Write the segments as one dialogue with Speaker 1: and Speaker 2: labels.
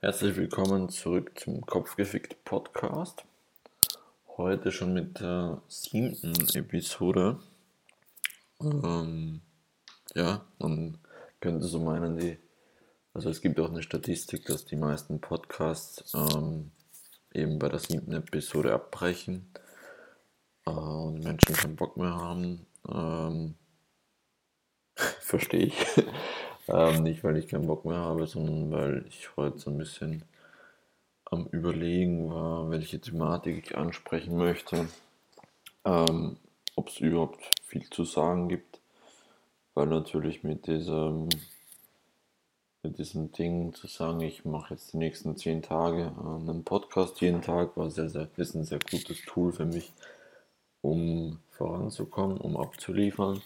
Speaker 1: Herzlich willkommen zurück zum Kopfgefickt Podcast. Heute schon mit der siebten Episode. Ähm, ja, man könnte so meinen, die, also es gibt auch eine Statistik, dass die meisten Podcasts ähm, eben bei der siebten Episode abbrechen äh, und Menschen keinen Bock mehr haben. Ähm, Verstehe ich. Ähm, nicht, weil ich keinen Bock mehr habe, sondern weil ich heute so ein bisschen am Überlegen war, welche Thematik ich ansprechen möchte. Ähm, Ob es überhaupt viel zu sagen gibt. Weil natürlich mit diesem, mit diesem Ding zu sagen, ich mache jetzt die nächsten zehn Tage einen Podcast jeden Tag, war sehr, sehr, ist ein sehr gutes Tool für mich, um voranzukommen, um abzuliefern.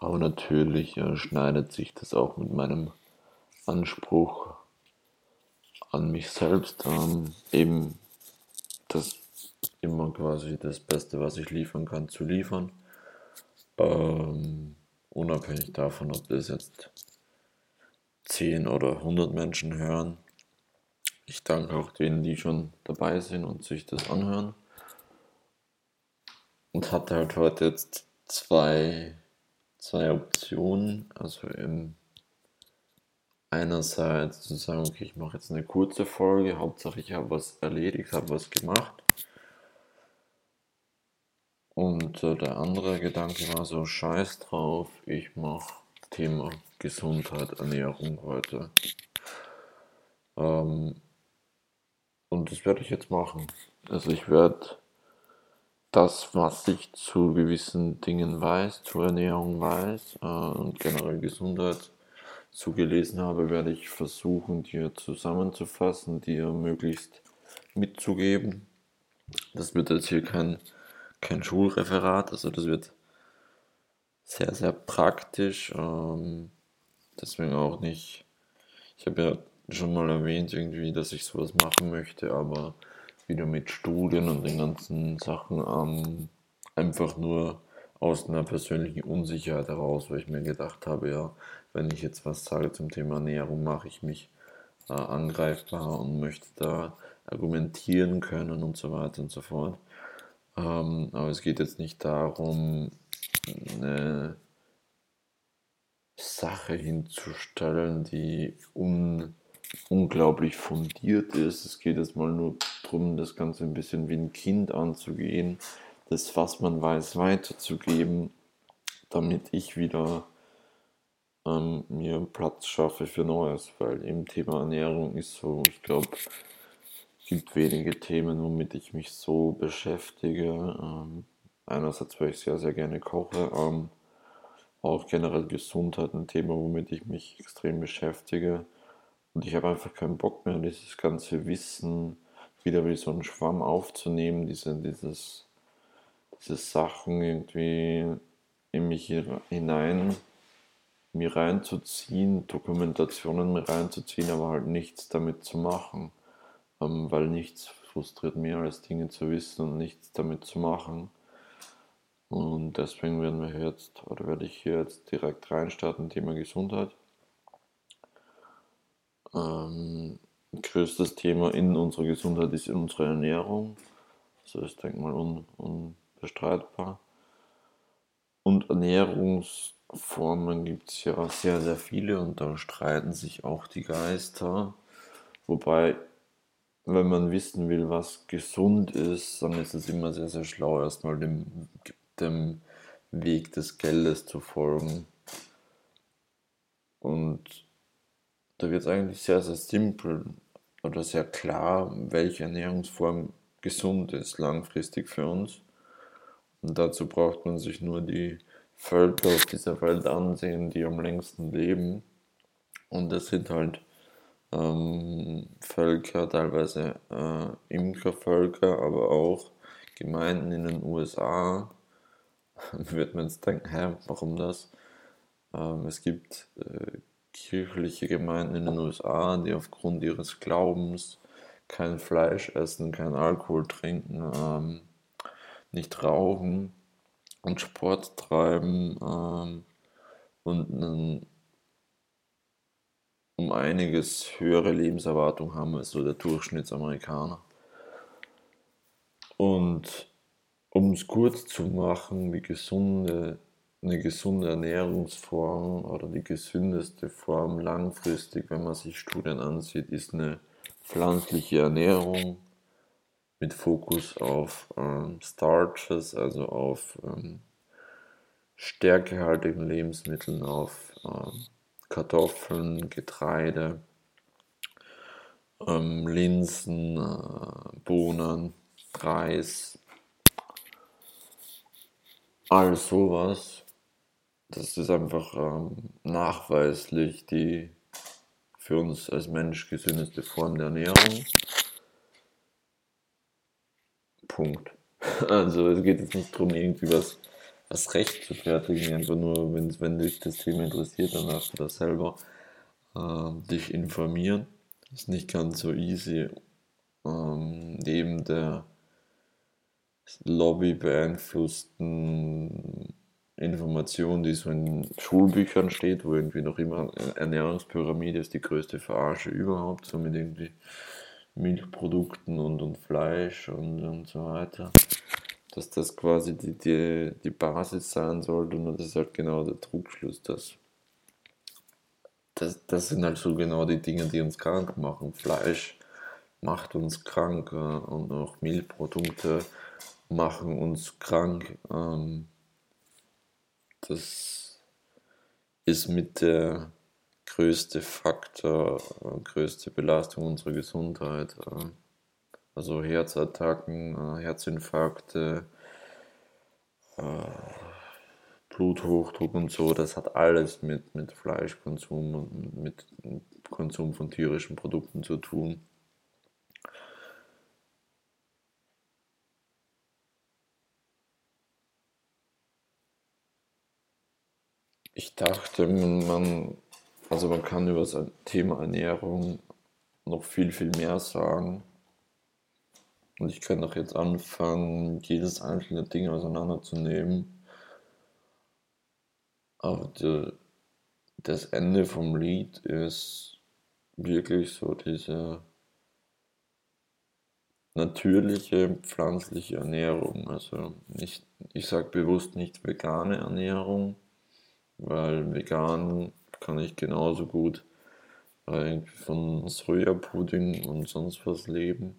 Speaker 1: Aber natürlich äh, schneidet sich das auch mit meinem Anspruch an mich selbst, ähm, eben das immer quasi das Beste, was ich liefern kann, zu liefern. Ähm, unabhängig davon, ob das jetzt 10 oder 100 Menschen hören. Ich danke auch denen, die schon dabei sind und sich das anhören. Und hatte halt heute jetzt zwei zwei Optionen. Also im einerseits zu sagen, okay, ich mache jetzt eine kurze Folge, Hauptsache ich habe was erledigt, habe was gemacht. Und äh, der andere Gedanke war so, scheiß drauf, ich mache Thema Gesundheit, Ernährung heute. Ähm, und das werde ich jetzt machen. Also ich werde das, was ich zu gewissen Dingen weiß, zur Ernährung weiß äh, und generell Gesundheit zugelesen habe, werde ich versuchen, dir zusammenzufassen, dir möglichst mitzugeben. Das wird jetzt hier kein, kein Schulreferat, also das wird sehr, sehr praktisch. Ähm, deswegen auch nicht, ich habe ja schon mal erwähnt, irgendwie, dass ich sowas machen möchte, aber wieder mit Studien und den ganzen Sachen ähm, einfach nur aus einer persönlichen Unsicherheit heraus, weil ich mir gedacht habe, ja, wenn ich jetzt was sage zum Thema Ernährung, mache ich mich äh, angreifbar und möchte da argumentieren können und so weiter und so fort. Ähm, aber es geht jetzt nicht darum, eine Sache hinzustellen, die un unglaublich fundiert ist. Es geht jetzt mal nur darum, das Ganze ein bisschen wie ein Kind anzugehen, das, was man weiß, weiterzugeben, damit ich wieder ähm, mir Platz schaffe für Neues, weil im Thema Ernährung ist so, ich glaube, es gibt wenige Themen, womit ich mich so beschäftige. Ähm, einerseits, weil ich sehr, sehr gerne koche, ähm, auch generell Gesundheit ein Thema, womit ich mich extrem beschäftige. Und ich habe einfach keinen Bock mehr, dieses ganze Wissen wieder wie so ein Schwamm aufzunehmen, diese, dieses, diese Sachen irgendwie in mich hinein, mir reinzuziehen, Dokumentationen mir reinzuziehen, aber halt nichts damit zu machen. Ähm, weil nichts frustriert mehr als Dinge zu wissen und nichts damit zu machen. Und deswegen werden wir jetzt, oder werde ich hier jetzt direkt reinstarten, Thema Gesundheit. Ähm, größtes Thema in unserer Gesundheit ist unsere Ernährung. Das ist, denke ich mal, un, unbestreitbar. Und Ernährungsformen gibt es ja sehr, sehr viele und da streiten sich auch die Geister. Wobei, wenn man wissen will, was gesund ist, dann ist es immer sehr, sehr schlau, erstmal dem, dem Weg des Geldes zu folgen. Und da wird es eigentlich sehr, sehr simpel oder sehr klar, welche Ernährungsform gesund ist langfristig für uns. Und dazu braucht man sich nur die Völker auf dieser Welt ansehen, die am längsten leben. Und das sind halt ähm, Völker, teilweise äh, Imkervölker, aber auch Gemeinden in den USA. Wird man jetzt denken, hä, warum das? Ähm, es gibt äh, kirchliche Gemeinden in den USA, die aufgrund ihres Glaubens kein Fleisch essen, kein Alkohol trinken, ähm, nicht rauchen und Sport treiben ähm, und einen um einiges höhere Lebenserwartung haben als so der Durchschnittsamerikaner. Und um es kurz zu machen, die gesunde, eine gesunde Ernährungsform oder die gesündeste Form langfristig, wenn man sich Studien ansieht, ist eine pflanzliche Ernährung mit Fokus auf ähm, Starches, also auf ähm, stärkehaltigen Lebensmitteln, auf ähm, Kartoffeln, Getreide, ähm, Linsen, äh, Bohnen, Reis, all sowas. Das ist einfach ähm, nachweislich die für uns als Mensch gesündeste Form der Ernährung. Punkt. Also es geht jetzt nicht darum, irgendwie was, was recht zu fertigen, einfach nur, wenn, wenn dich das Thema interessiert, dann darfst du das selber äh, dich informieren. ist nicht ganz so easy. Ähm, neben der Lobby beeinflussten Information, die so in Schulbüchern steht, wo irgendwie noch immer Ernährungspyramide ist die größte Verarsche überhaupt, so mit irgendwie Milchprodukten und, und Fleisch und, und so weiter. Dass das quasi die, die, die Basis sein sollte und das ist halt genau der Trugschluss, dass das, das sind halt so genau die Dinge, die uns krank machen. Fleisch macht uns krank äh, und auch Milchprodukte machen uns krank. Ähm, das ist mit der größte Faktor, größte Belastung unserer Gesundheit. Also Herzattacken, Herzinfarkte, Bluthochdruck und so, das hat alles mit, mit Fleischkonsum und mit Konsum von tierischen Produkten zu tun. Ich dachte, man, also man kann über das Thema Ernährung noch viel, viel mehr sagen. Und ich kann auch jetzt anfangen, jedes einzelne Ding auseinanderzunehmen. Aber die, das Ende vom Lied ist wirklich so diese natürliche pflanzliche Ernährung. Also nicht, ich sage bewusst nicht vegane Ernährung, weil vegan kann ich genauso gut von Sojapudding und sonst was leben.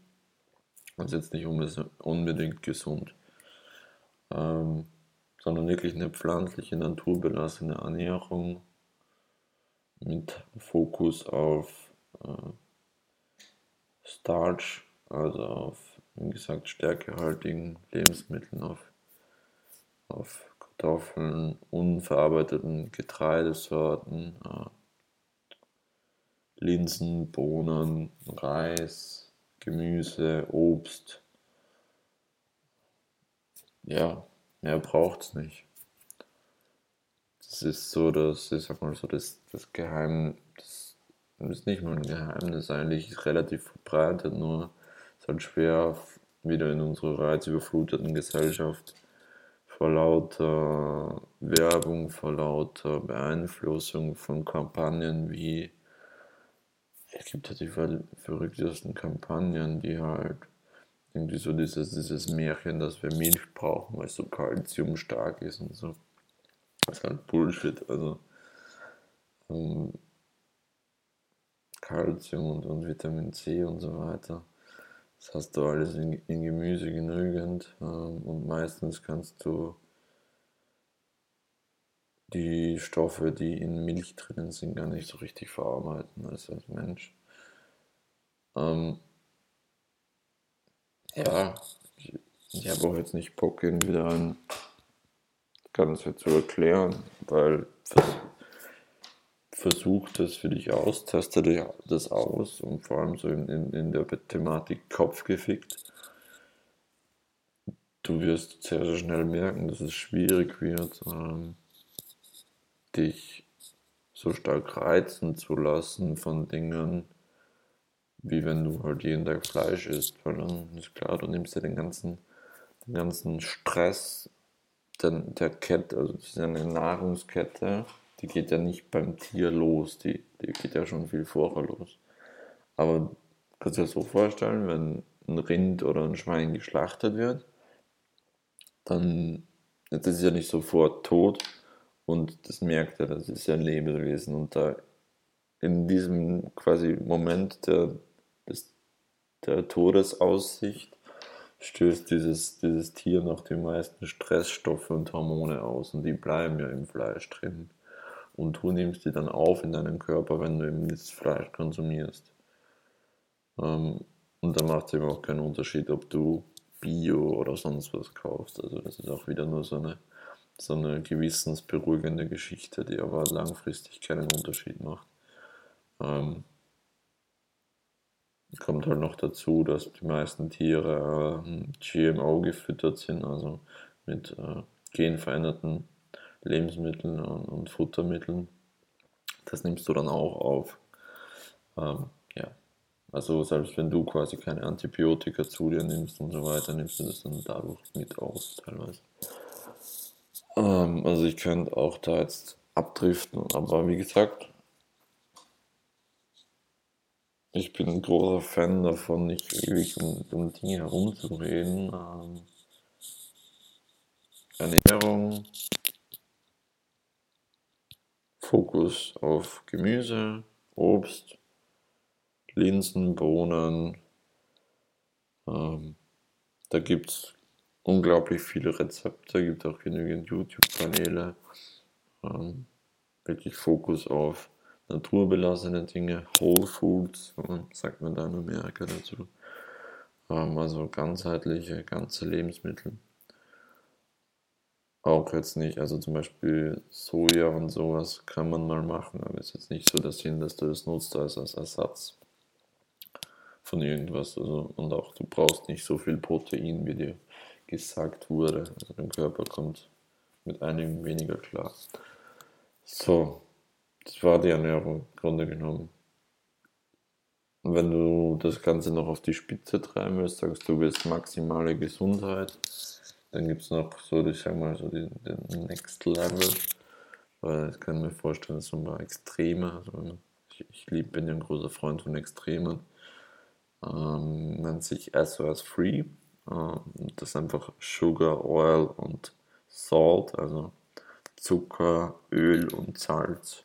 Speaker 1: Also jetzt nicht unbedingt gesund, ähm, sondern wirklich eine pflanzliche, naturbelassene Ernährung mit Fokus auf äh, Starch, also auf, wie gesagt, stärkehaltigen Lebensmitteln, auf, auf Kartoffeln, unverarbeiteten Getreidesorten, Linsen, Bohnen, Reis, Gemüse, Obst. Ja, mehr braucht es nicht. Das ist so, dass, ich sag mal so, das, das Geheimnis, das ist nicht nur ein Geheimnis, eigentlich relativ verbreitet, nur es ist halt schwer, wieder in unserer reizüberfluteten Gesellschaft vor lauter Werbung, vor lauter Beeinflussung von Kampagnen wie, es gibt ja die verrücktesten Kampagnen, die halt irgendwie so dieses, dieses Märchen, dass wir Milch brauchen, weil es so kalziumstark ist und so. Das ist halt Bullshit, also um, Calcium und, und Vitamin C und so weiter. Das hast du alles in, in Gemüse genügend ähm, und meistens kannst du die Stoffe, die in Milch drin sind, gar nicht so richtig verarbeiten als, als Mensch. Ähm, ja, ich, ich habe auch jetzt nicht Bock, irgendwie daran Ganze zu erklären, weil versuch das für dich aus, teste das aus und vor allem so in, in, in der Thematik Kopf gefickt. Du wirst sehr, sehr schnell merken, dass es schwierig wird, ähm, dich so stark reizen zu lassen von Dingen, wie wenn du halt jeden Tag Fleisch isst, weil dann ist klar, du nimmst ja den ganzen, den ganzen Stress der, der Kette, also das ist eine Nahrungskette, die geht ja nicht beim Tier los. Die, die geht ja schon viel vorher los. Aber kannst du dir so vorstellen, wenn ein Rind oder ein Schwein geschlachtet wird, dann das ist ja nicht sofort tot und das merkt er, das ist ja ein Lebewesen und da in diesem quasi Moment der, des, der Todesaussicht stößt dieses, dieses Tier noch die meisten Stressstoffe und Hormone aus und die bleiben ja im Fleisch drin. Und du nimmst die dann auf in deinen Körper, wenn du eben das Fleisch konsumierst. Ähm, und da macht es eben auch keinen Unterschied, ob du Bio oder sonst was kaufst. Also das ist auch wieder nur so eine, so eine gewissensberuhigende Geschichte, die aber langfristig keinen Unterschied macht. Ähm, kommt halt noch dazu, dass die meisten Tiere äh, GMO gefüttert sind, also mit äh, genveränderten Lebensmitteln und, und, Futtermitteln. Das nimmst du dann auch auf. Ähm, ja, also selbst wenn du quasi keine Antibiotika zu dir nimmst und so weiter, nimmst du das dann dadurch mit aus teilweise. Ähm, also ich könnte auch da jetzt abdriften, aber wie gesagt, ich bin ein großer Fan davon, nicht ewig um, um Dinge herumzureden. Ähm, Ernährung, Fokus auf Gemüse, Obst, Linsen, Bohnen. Ähm, da gibt es unglaublich viele Rezepte, gibt auch genügend YouTube-Kanäle. Ähm, wirklich Fokus auf naturbelassene Dinge, Whole Foods, sagt man da in Amerika dazu. Ähm, also ganzheitliche, ganze Lebensmittel. Auch jetzt nicht, also zum Beispiel Soja und sowas kann man mal machen, aber es ist jetzt nicht so der Sinn, dass du das nutzt als, als Ersatz von irgendwas. Also, und auch du brauchst nicht so viel Protein, wie dir gesagt wurde. Also dein Körper kommt mit einigen weniger klar. So, das war die Ernährung im Grunde genommen. Und wenn du das Ganze noch auf die Spitze treiben willst, sagst du, willst maximale Gesundheit, dann gibt es noch so, ich sag mal, so den, den Next Level. Weil ich kann mir vorstellen, das ist so ein paar Extreme. Also ich, ich lieb, bin ja ein großer Freund von Extremen. Ähm, nennt sich SOS Free. Ähm, das ist einfach Sugar, Oil und Salt, also Zucker, Öl und Salz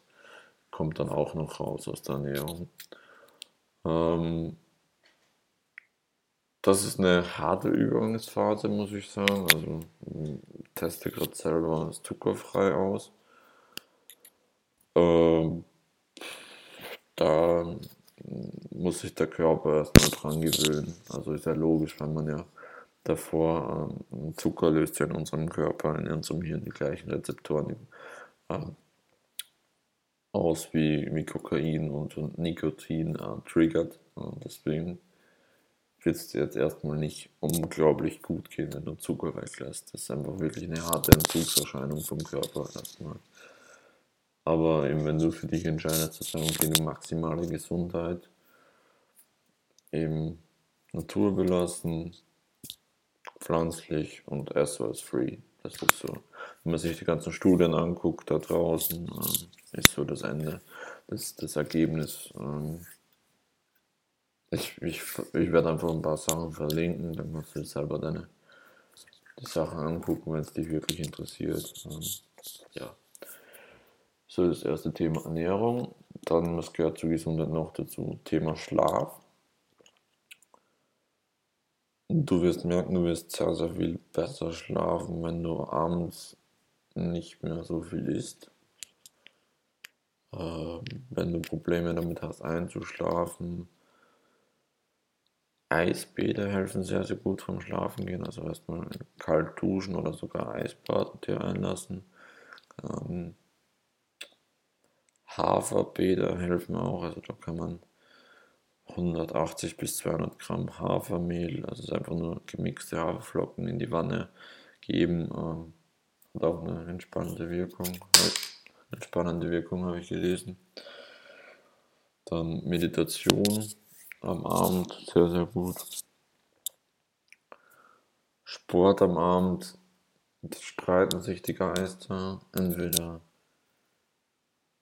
Speaker 1: kommt dann auch noch raus aus der Ernährung. Ähm, das ist eine harte Übergangsphase, muss ich sagen. Also teste gerade selber das zuckerfrei aus. Ähm, da muss sich der Körper erstmal dran gewöhnen. Also ist ja logisch, wenn man ja davor ähm, Zucker löst ja in unserem Körper, in unserem Hirn die gleichen Rezeptoren ähm, aus wie, wie Kokain und, und Nikotin äh, triggert. Und deswegen wird es dir jetzt erstmal nicht unglaublich gut gehen, wenn du Zucker weglässt. Das ist einfach wirklich eine harte Entzugserscheinung vom Körper erstmal. Aber eben, wenn du für dich entscheidest, zu sagen, okay, eine maximale Gesundheit, eben naturbelassen, pflanzlich und SOS-free. Das ist so. Wenn man sich die ganzen Studien anguckt da draußen, äh, ist so das Ende, das, das Ergebnis. Ähm, ich, ich, ich werde einfach ein paar Sachen verlinken, dann kannst du selber deine die Sachen angucken, wenn es dich wirklich interessiert. Ähm, ja. So das erste Thema Ernährung. Dann, was gehört zur Gesundheit noch dazu? Thema Schlaf. Du wirst merken, du wirst sehr, sehr viel besser schlafen, wenn du abends nicht mehr so viel isst. Äh, wenn du Probleme damit hast, einzuschlafen. Eisbäder helfen sehr, sehr gut vom Schlafen gehen. Also erstmal kalt duschen oder sogar Eisbad dir einlassen. Ähm, Haferbäder helfen auch. Also da kann man 180 bis 200 Gramm Hafermehl, also einfach nur gemixte Haferflocken in die Wanne geben. Ähm, hat auch eine entspannende Wirkung. Entspannende Wirkung habe ich gelesen. Dann Meditation am Abend, sehr, sehr gut. Sport am Abend, streiten sich die Geister. Entweder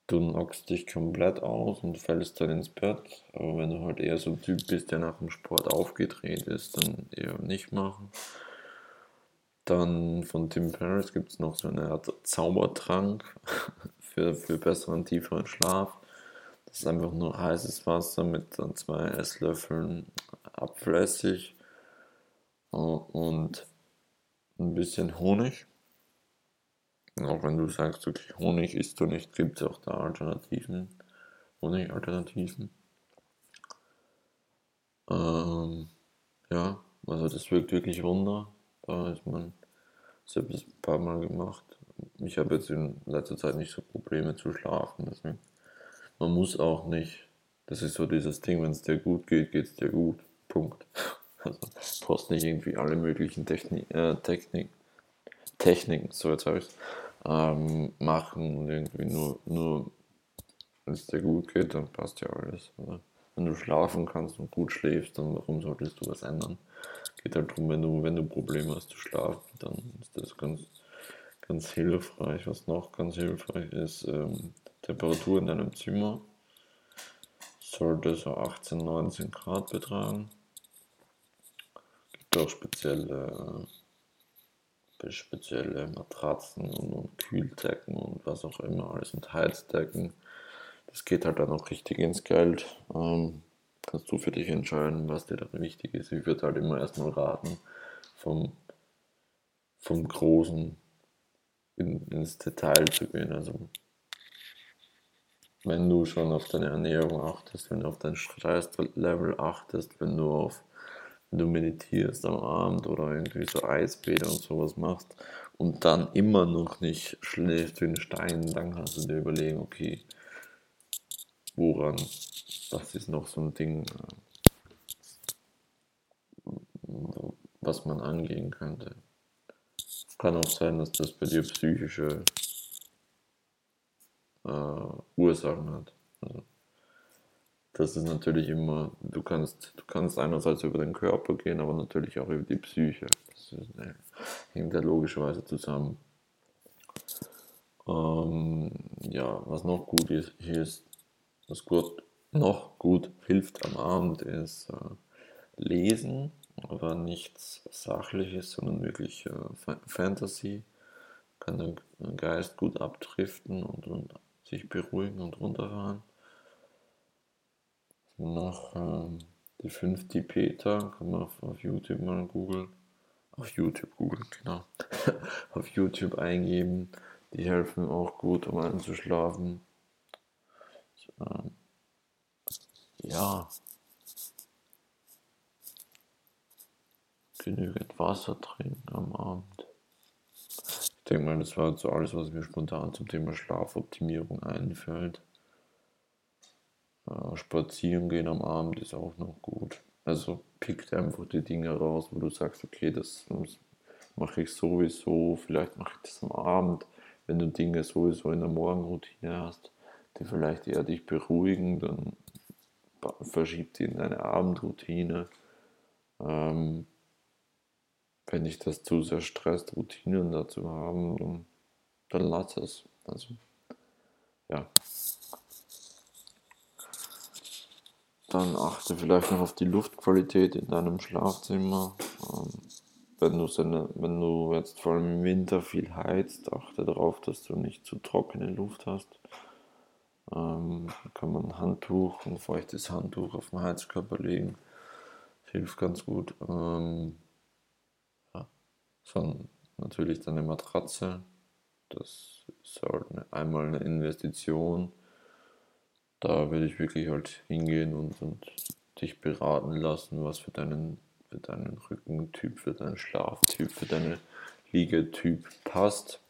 Speaker 1: du knockst dich komplett aus und fällst dann ins Bett. Aber wenn du halt eher so ein Typ bist, der nach dem Sport aufgedreht ist, dann eher nicht machen. Dann von Tim Ferriss gibt es noch so eine Art Zaubertrank für, für besseren, tieferen Schlaf. Das ist einfach nur heißes Wasser mit dann zwei Esslöffeln Apfelessig und ein bisschen Honig. Auch wenn du sagst, okay, Honig isst du nicht, gibt es auch da Alternativen, Honig-Alternativen. Ähm, ja, also das wirkt wirklich Wunder. Da ist man, ich habe das ein paar Mal gemacht. Ich habe jetzt in letzter Zeit nicht so Probleme zu schlafen. Deswegen. Man muss auch nicht, das ist so dieses Ding, wenn es dir gut geht, geht es dir gut. Punkt. Also du brauchst nicht irgendwie alle möglichen Techni äh, Technik, Techniken, so jetzt habe ich ähm, machen und irgendwie nur, nur wenn es dir gut geht, dann passt ja alles. Oder? Wenn du schlafen kannst und gut schläfst, dann warum solltest du was ändern? Geht halt darum, wenn du, wenn du Probleme hast zu schlafen, dann ist das ganz, ganz hilfreich. Was noch ganz hilfreich ist, ähm, Temperatur in deinem Zimmer sollte so 18, 19 Grad betragen. Gibt auch spezielle spezielle Matratzen und, und, Kühldecken und was auch immer alles und Heizdecken. Das geht halt dann auch richtig ins Geld. Ähm, kannst du für dich entscheiden, was dir dann wichtig ist. Ich würde halt immer erstmal raten, vom, vom Großen in, ins Detail zu gehen. Also wenn du schon auf deine Ernährung achtest, wenn du auf dein Stresslevel achtest, wenn du auf wenn du meditierst am Abend oder irgendwie so Eisbäder und sowas machst und dann immer noch nicht schläfst wie ein Stein, dann kannst du dir überlegen, okay, woran, das ist noch so ein Ding, was man angehen könnte. Kann auch sein, dass das bei dir psychische äh, Ursachen hat. Also, das ist natürlich immer, du kannst, du kannst einerseits über den Körper gehen, aber natürlich auch über die Psyche. Das ist, ne, hängt ja logischerweise zusammen. Ähm, ja, was noch gut ist, ist, was gut, noch gut hilft am Abend, ist äh, Lesen, aber nichts Sachliches, sondern wirklich äh, Fantasy. Kann der Geist gut abdriften und, und sich beruhigen und runterfahren noch ähm, die fünf Tibeter, kann man auf, auf YouTube mal googeln. Auf YouTube googeln, genau. auf YouTube eingeben. Die helfen auch gut, um einzuschlafen. Ähm, ja. Genügend Wasser trinken am Abend. Ich denke mal, das war so alles, was mir spontan zum Thema Schlafoptimierung einfällt. Äh, spazieren gehen am Abend ist auch noch gut. Also pick einfach die Dinge raus, wo du sagst, okay, das mache ich sowieso, vielleicht mache ich das am Abend, wenn du Dinge sowieso in der Morgenroutine hast, die vielleicht eher dich beruhigen, dann verschieb die in deine Abendroutine. Ähm, wenn dich das zu sehr stresst, Routinen dazu haben, dann, lass es. Also, ja. Dann achte vielleicht noch auf die Luftqualität in deinem Schlafzimmer. Ähm, wenn, du wenn du jetzt vor allem im Winter viel heizt, achte darauf, dass du nicht zu trockene Luft hast. Ähm, kann man ein Handtuch, ein feuchtes Handtuch auf den Heizkörper legen. Das hilft ganz gut. Ähm. Dann natürlich deine Matratze. Das ist halt eine, einmal eine Investition da würde ich wirklich halt hingehen und, und dich beraten lassen, was für deinen, für deinen Rückentyp, für deinen Schlaftyp, für deine Liegetyp passt.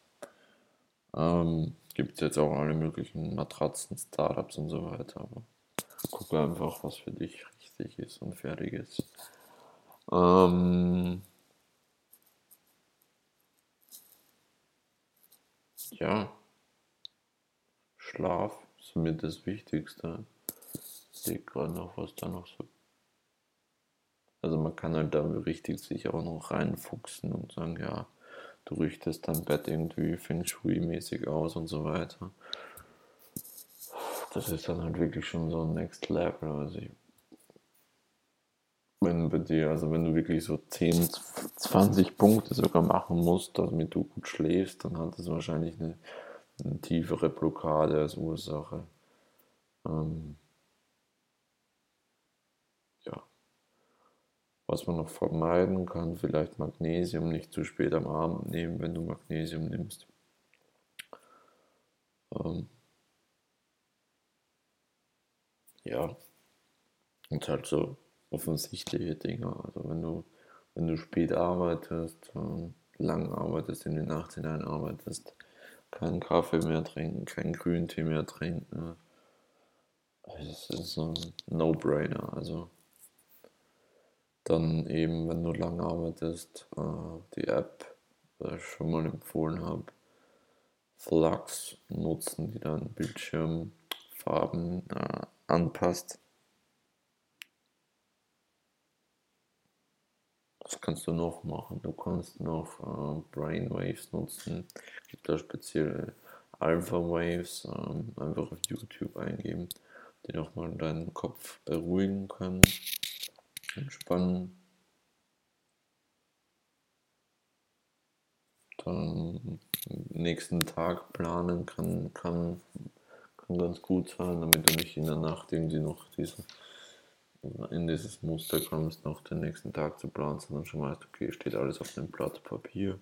Speaker 1: Ähm, Gibt es jetzt auch alle möglichen Matratzen, Startups und so weiter, aber gucke einfach, was für dich richtig ist und fertig ist. Ähm, ja, Schlaf ist mir das Wichtigste. Ich sehe gerade noch, was da noch so. Also man kann halt da richtig sich auch noch reinfuchsen und sagen, ja, du richtest dein Bett irgendwie Feng Shui-mäßig aus und so weiter. das ist dann halt wirklich schon so ein Next Level. Also ich, wenn bei dir, also wenn du wirklich so 10, 20 Punkte sogar machen musst, damit du gut schläfst, dann hat das wahrscheinlich eine, eine tiefere Blockade als Ursache. Ähm, ja. Was man noch vermeiden kann, vielleicht Magnesium nicht zu spät am Abend nehmen, wenn du Magnesium nimmst. Ähm, ja, und halt so offensichtliche Dinge. Also wenn du, wenn du spät arbeitest, lang arbeitest, in die Nacht hinein arbeitest, keinen Kaffee mehr trinken, keinen Grüntee mehr trinken. Das ist so ein No-Brainer. Also dann eben, wenn du lang arbeitest, äh, die App, die ich schon mal empfohlen habe, Flux nutzen, die dann Bildschirmfarben äh, anpasst. Was kannst du noch machen? Du kannst noch äh, Brainwaves nutzen. Es gibt da spezielle Alpha Waves, ähm, einfach auf YouTube eingeben, die nochmal deinen Kopf beruhigen können, entspannen. Dann nächsten Tag planen kann, kann, kann ganz gut sein, damit du nicht in der Nacht irgendwie noch diese in dieses Muster kommst, noch den nächsten Tag zu planen, sondern schon weißt, okay, steht alles auf dem Blatt Papier.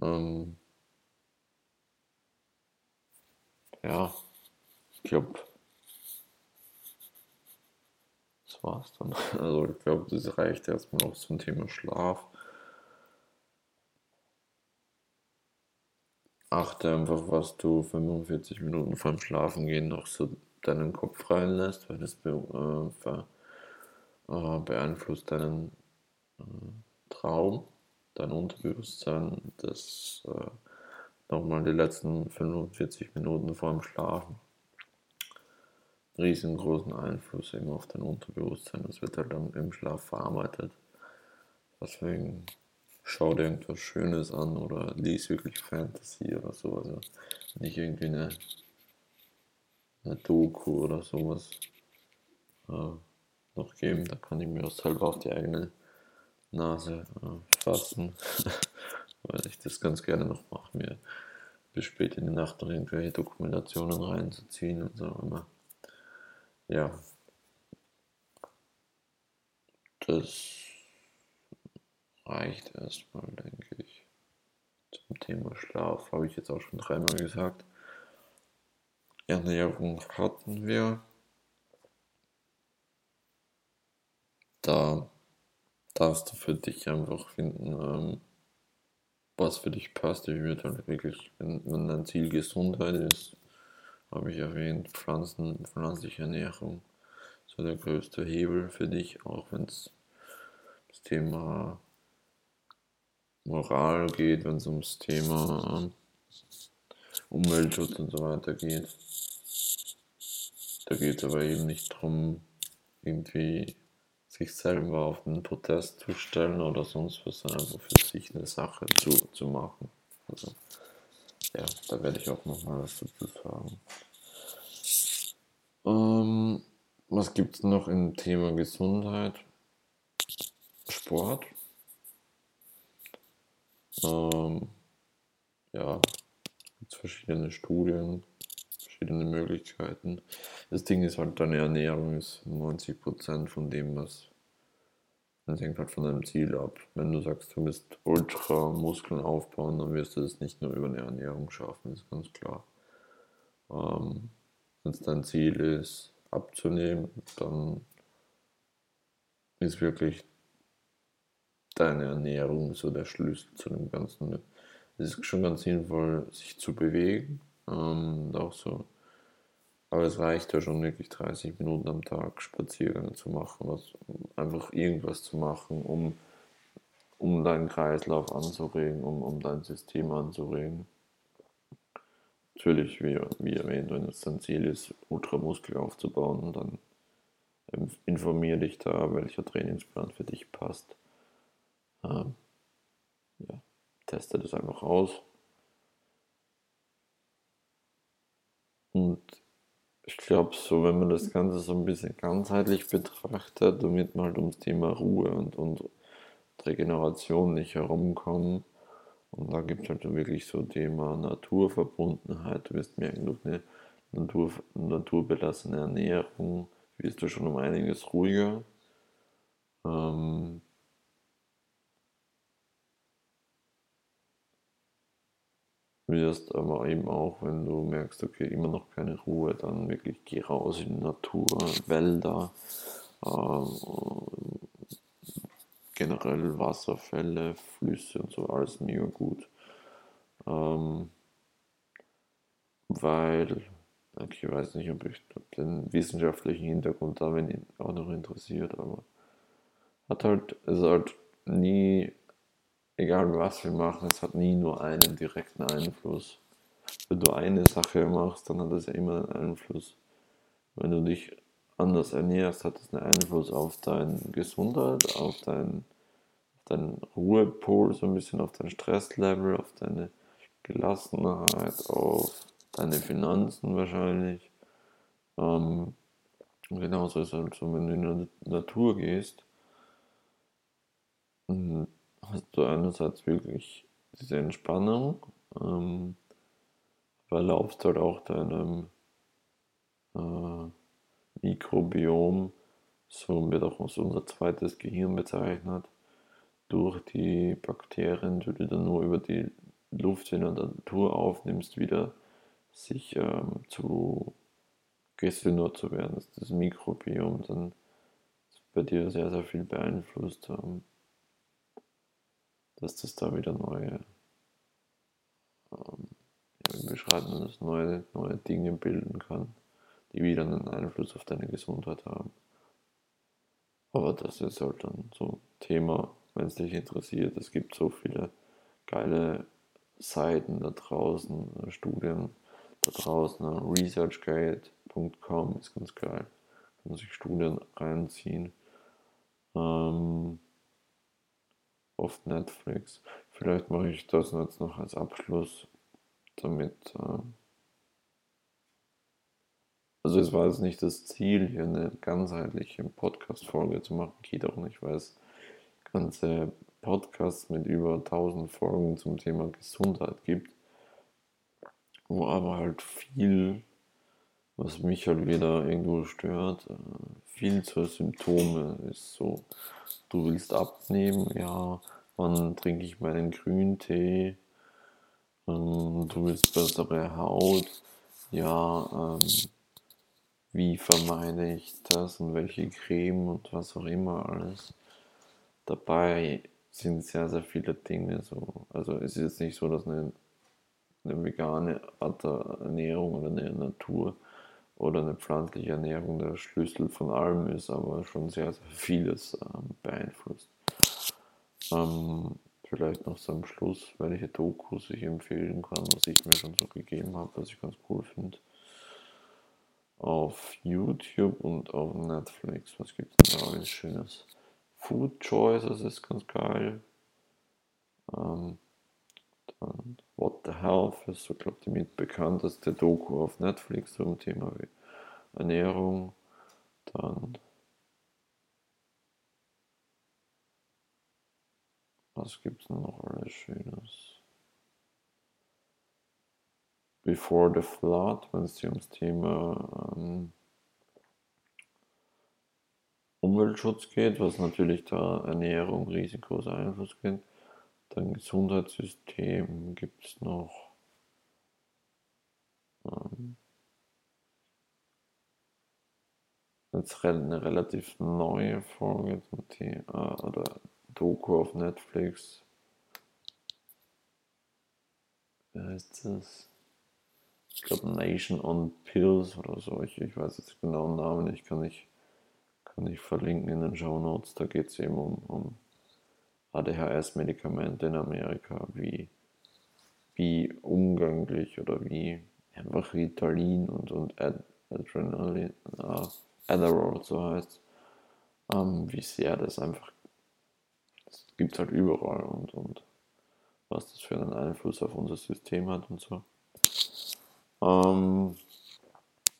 Speaker 1: Ähm, ja, ich glaube, das war's dann. Also ich glaube, das reicht erstmal auch zum Thema Schlaf. Achte einfach, was du 45 Minuten vorm Schlafen gehen noch so deinen Kopf reinlässt, weil das be äh, äh, beeinflusst deinen äh, Traum, dein Unterbewusstsein, das äh, nochmal die letzten 45 Minuten vor dem Schlafen riesengroßen Einfluss eben auf dein Unterbewusstsein. Das wird halt dann im Schlaf verarbeitet. Deswegen schau dir irgendwas Schönes an oder lies wirklich Fantasy oder so. Also nicht irgendwie eine eine Doku oder sowas äh, noch geben. Da kann ich mir auch selber auf die eigene Nase äh, fassen, weil ich das ganz gerne noch mache, mir bis spät in die Nacht noch irgendwelche Dokumentationen reinzuziehen und so immer. Ja. Das reicht erstmal, denke ich. Zum Thema Schlaf habe ich jetzt auch schon dreimal gesagt. Ernährung hatten wir. Da darfst du für dich einfach finden, ähm, was für dich passt. Ich würde halt wirklich, wenn, wenn dein Ziel Gesundheit ist, habe ich erwähnt, Pflanzen, pflanzliche Ernährung, so der größte Hebel für dich, auch wenn es das Thema Moral geht, wenn es ums Thema Umweltschutz und so weiter geht. Da geht es aber eben nicht darum, irgendwie sich selber auf den Protest zu stellen oder sonst was, sondern einfach für sich eine Sache zu, zu machen. Also, ja, da werde ich auch nochmal was dazu sagen. Ähm, was gibt es noch im Thema Gesundheit? Sport. Ähm, ja, gibt verschiedene Studien, verschiedene Möglichkeiten. Das Ding ist halt, deine Ernährung ist 90% von dem, was das hängt halt von deinem Ziel ab. Wenn du sagst, du willst ultra Muskeln aufbauen, dann wirst du das nicht nur über eine Ernährung schaffen, ist ganz klar. Ähm, Wenn es dein Ziel ist, abzunehmen, dann ist wirklich deine Ernährung so der Schlüssel zu dem Ganzen. Es ist schon ganz sinnvoll, sich zu bewegen ähm, auch so aber es reicht ja schon wirklich 30 Minuten am Tag Spaziergänge zu machen, was, einfach irgendwas zu machen, um, um deinen Kreislauf anzuregen, um, um dein System anzuregen. Natürlich, wie, wie erwähnt, wenn es dein Ziel ist, Ultramuskel aufzubauen, dann informiere dich da, welcher Trainingsplan für dich passt. Ähm, ja, teste das einfach aus. Und ich glaube so, wenn man das Ganze so ein bisschen ganzheitlich betrachtet, damit man halt ums Thema Ruhe und, und Regeneration nicht herumkommen. Und da gibt es halt wirklich so Thema Naturverbundenheit. Du wirst merken, durch eine Natur, naturbelassene Ernährung wirst du schon um einiges ruhiger. Ähm, wirst, aber eben auch, wenn du merkst, okay, immer noch keine Ruhe, dann wirklich geh raus in die Natur, Wälder, äh, generell Wasserfälle, Flüsse und so, alles mega gut. Ähm, weil, ich weiß nicht, ob ich den wissenschaftlichen Hintergrund da auch noch interessiert, aber hat halt, es ist halt nie egal was wir machen, es hat nie nur einen direkten Einfluss. Wenn du eine Sache machst, dann hat es ja immer einen Einfluss. Wenn du dich anders ernährst, hat es einen Einfluss auf deine Gesundheit, auf deinen dein Ruhepol, so ein bisschen auf dein Stresslevel, auf deine Gelassenheit, auf deine Finanzen wahrscheinlich. Ähm, genauso ist es halt so, wenn du in die Natur gehst, hast du einerseits wirklich diese Entspannung, ähm, weil laufst halt auch deinem äh, Mikrobiom, so wird auch unser zweites Gehirn bezeichnet, durch die Bakterien, die du dann nur über die Luft in der Natur aufnimmst, wieder sich ähm, zu gesünder zu werden, dass das Mikrobiom dann bei dir sehr, sehr viel beeinflusst. Ähm, dass das da wieder neue, ähm, wie beschreibt man das, neue, neue Dinge bilden kann, die wieder einen Einfluss auf deine Gesundheit haben. Aber das ist halt dann so Thema, wenn es dich interessiert. Es gibt so viele geile Seiten da draußen, äh, Studien da draußen. Researchgate.com ist ganz geil. Kann man sich Studien reinziehen. Ähm, auf Netflix. Vielleicht mache ich das jetzt noch als Abschluss, damit. Äh also, es war jetzt nicht das Ziel, hier eine ganzheitliche Podcast-Folge zu machen. Geht auch nicht, weil es ganze Podcasts mit über 1000 Folgen zum Thema Gesundheit gibt, wo aber halt viel, was mich halt wieder irgendwo stört, äh, viel zur Symptome ist so du willst abnehmen, ja, wann trinke ich meinen Grüntee? Ähm, du willst bessere Haut, ja, ähm, wie vermeide ich das und welche Creme und was auch immer alles. Dabei sind sehr, sehr viele Dinge so. Also es ist jetzt nicht so, dass eine, eine vegane Art der Ernährung oder eine Natur oder eine pflanzliche Ernährung der Schlüssel von allem ist, aber schon sehr, sehr vieles ähm, beeinflusst. Ähm, vielleicht noch zum Schluss, welche Dokus ich empfehlen kann, was ich mir schon so gegeben habe, was ich ganz cool finde. Auf YouTube und auf Netflix, was gibt es denn da alles Schönes? Food Choices ist ganz geil. Ähm, dann What the Health ist so, glaube ich, die mitbekannteste Doku auf Netflix zum Thema Ernährung. Dann was gibt es noch alles Schönes? Before the Flood, wenn es hier ums Thema ähm, Umweltschutz geht, was natürlich da Ernährung riesengroßer Einfluss gibt. Dann Gesundheitssystem gibt es noch. Ähm, jetzt eine relativ neue Folge zum Thema oder Doku auf Netflix. Wie heißt das? Ich glaube Nation on Pills oder so. Ich, ich weiß jetzt genau den Namen, ich kann nicht, kann nicht verlinken in den Show Notes. Da geht es eben um, um ADHS-Medikamente in Amerika, wie, wie umgänglich oder wie einfach Ritalin und, und Ad Adrenalin, äh, Adderall, so heißt ähm, wie sehr das einfach, das gibt es halt überall und, und was das für einen Einfluss auf unser System hat und so. Ähm,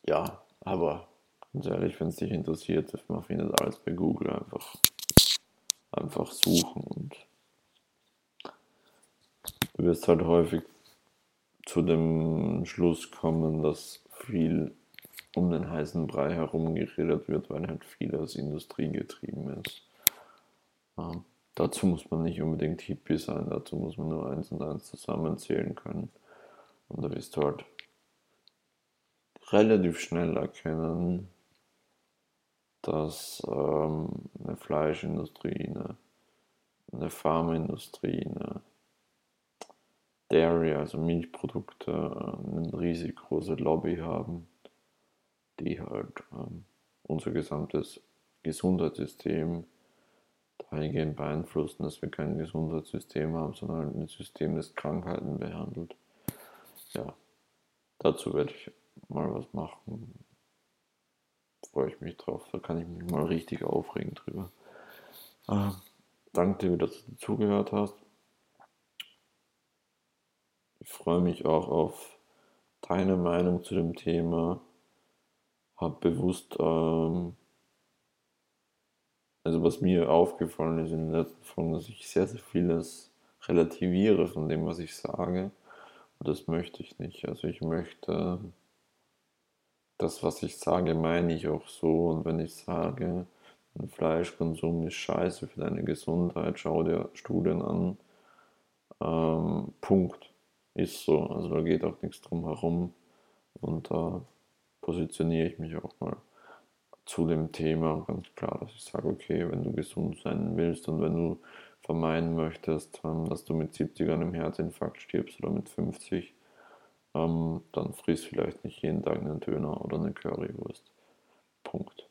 Speaker 1: ja, Aber ganz ehrlich, wenn es dich interessiert, man findet alles bei Google einfach, einfach suchen und du wirst halt häufig zu dem Schluss kommen, dass viel um den heißen Brei herum geredet wird, weil halt viel aus Industrie getrieben ist. Ähm, dazu muss man nicht unbedingt Hippie sein, dazu muss man nur eins und eins zusammenzählen können. Und da wirst du halt relativ schnell erkennen, dass ähm, eine Fleischindustrie, eine, eine Pharmaindustrie, eine Dairy, also Milchprodukte, eine riesig große Lobby haben, die halt ähm, unser gesamtes Gesundheitssystem dahingehend beeinflussen, dass wir kein Gesundheitssystem haben, sondern ein System, das Krankheiten behandelt. Ja, dazu werde ich mal was machen. Freue ich mich drauf. Da kann ich mich mal richtig aufregen drüber. Äh, danke dir, dass du zugehört hast. Ich freue mich auch auf deine Meinung zu dem Thema. Hab bewusst, ähm, also was mir aufgefallen ist in den letzten Folgen, dass ich sehr, sehr vieles relativiere von dem, was ich sage. Und das möchte ich nicht. Also ich möchte das, was ich sage, meine ich auch so. Und wenn ich sage, ein Fleischkonsum ist scheiße für deine Gesundheit, schau dir Studien an. Ähm, Punkt. Ist so. Also da geht auch nichts drum herum. Und da positioniere ich mich auch mal zu dem Thema ganz klar, dass ich sage, okay, wenn du gesund sein willst und wenn du vermeiden möchtest, ähm, dass du mit 70 an einem Herzinfarkt stirbst oder mit 50, ähm, dann frisst vielleicht nicht jeden Tag einen Döner oder eine Currywurst. Punkt.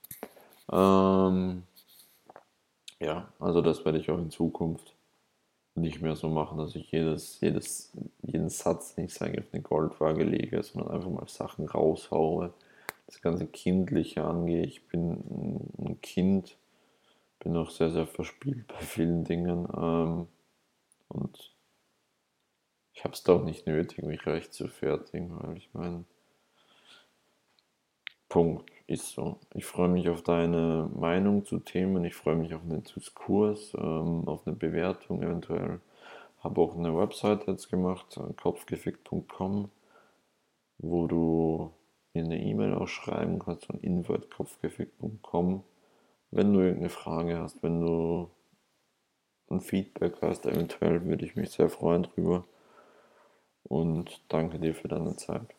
Speaker 1: Ähm, ja, also das werde ich auch in Zukunft nicht mehr so machen, dass ich jedes, jedes, jeden Satz, den ich sage, auf eine Goldwaage lege, sondern einfach mal Sachen raushaue, das ganze Kindliche angehe. Ich bin ein Kind, bin auch sehr, sehr verspielt bei vielen Dingen ähm, und ich habe es doch nicht nötig, mich recht zu fertigen, weil ich meine, Punkt ist so. Ich freue mich auf deine Meinung zu Themen, ich freue mich auf einen Diskurs, ähm, auf eine Bewertung eventuell. Habe auch eine Website jetzt gemacht, äh, kopfgefickt.com, wo du mir eine E-Mail ausschreiben kannst an info.kopfgefickt.com. Wenn du irgendeine Frage hast, wenn du ein Feedback hast, eventuell würde ich mich sehr freuen drüber und danke dir für deine Zeit.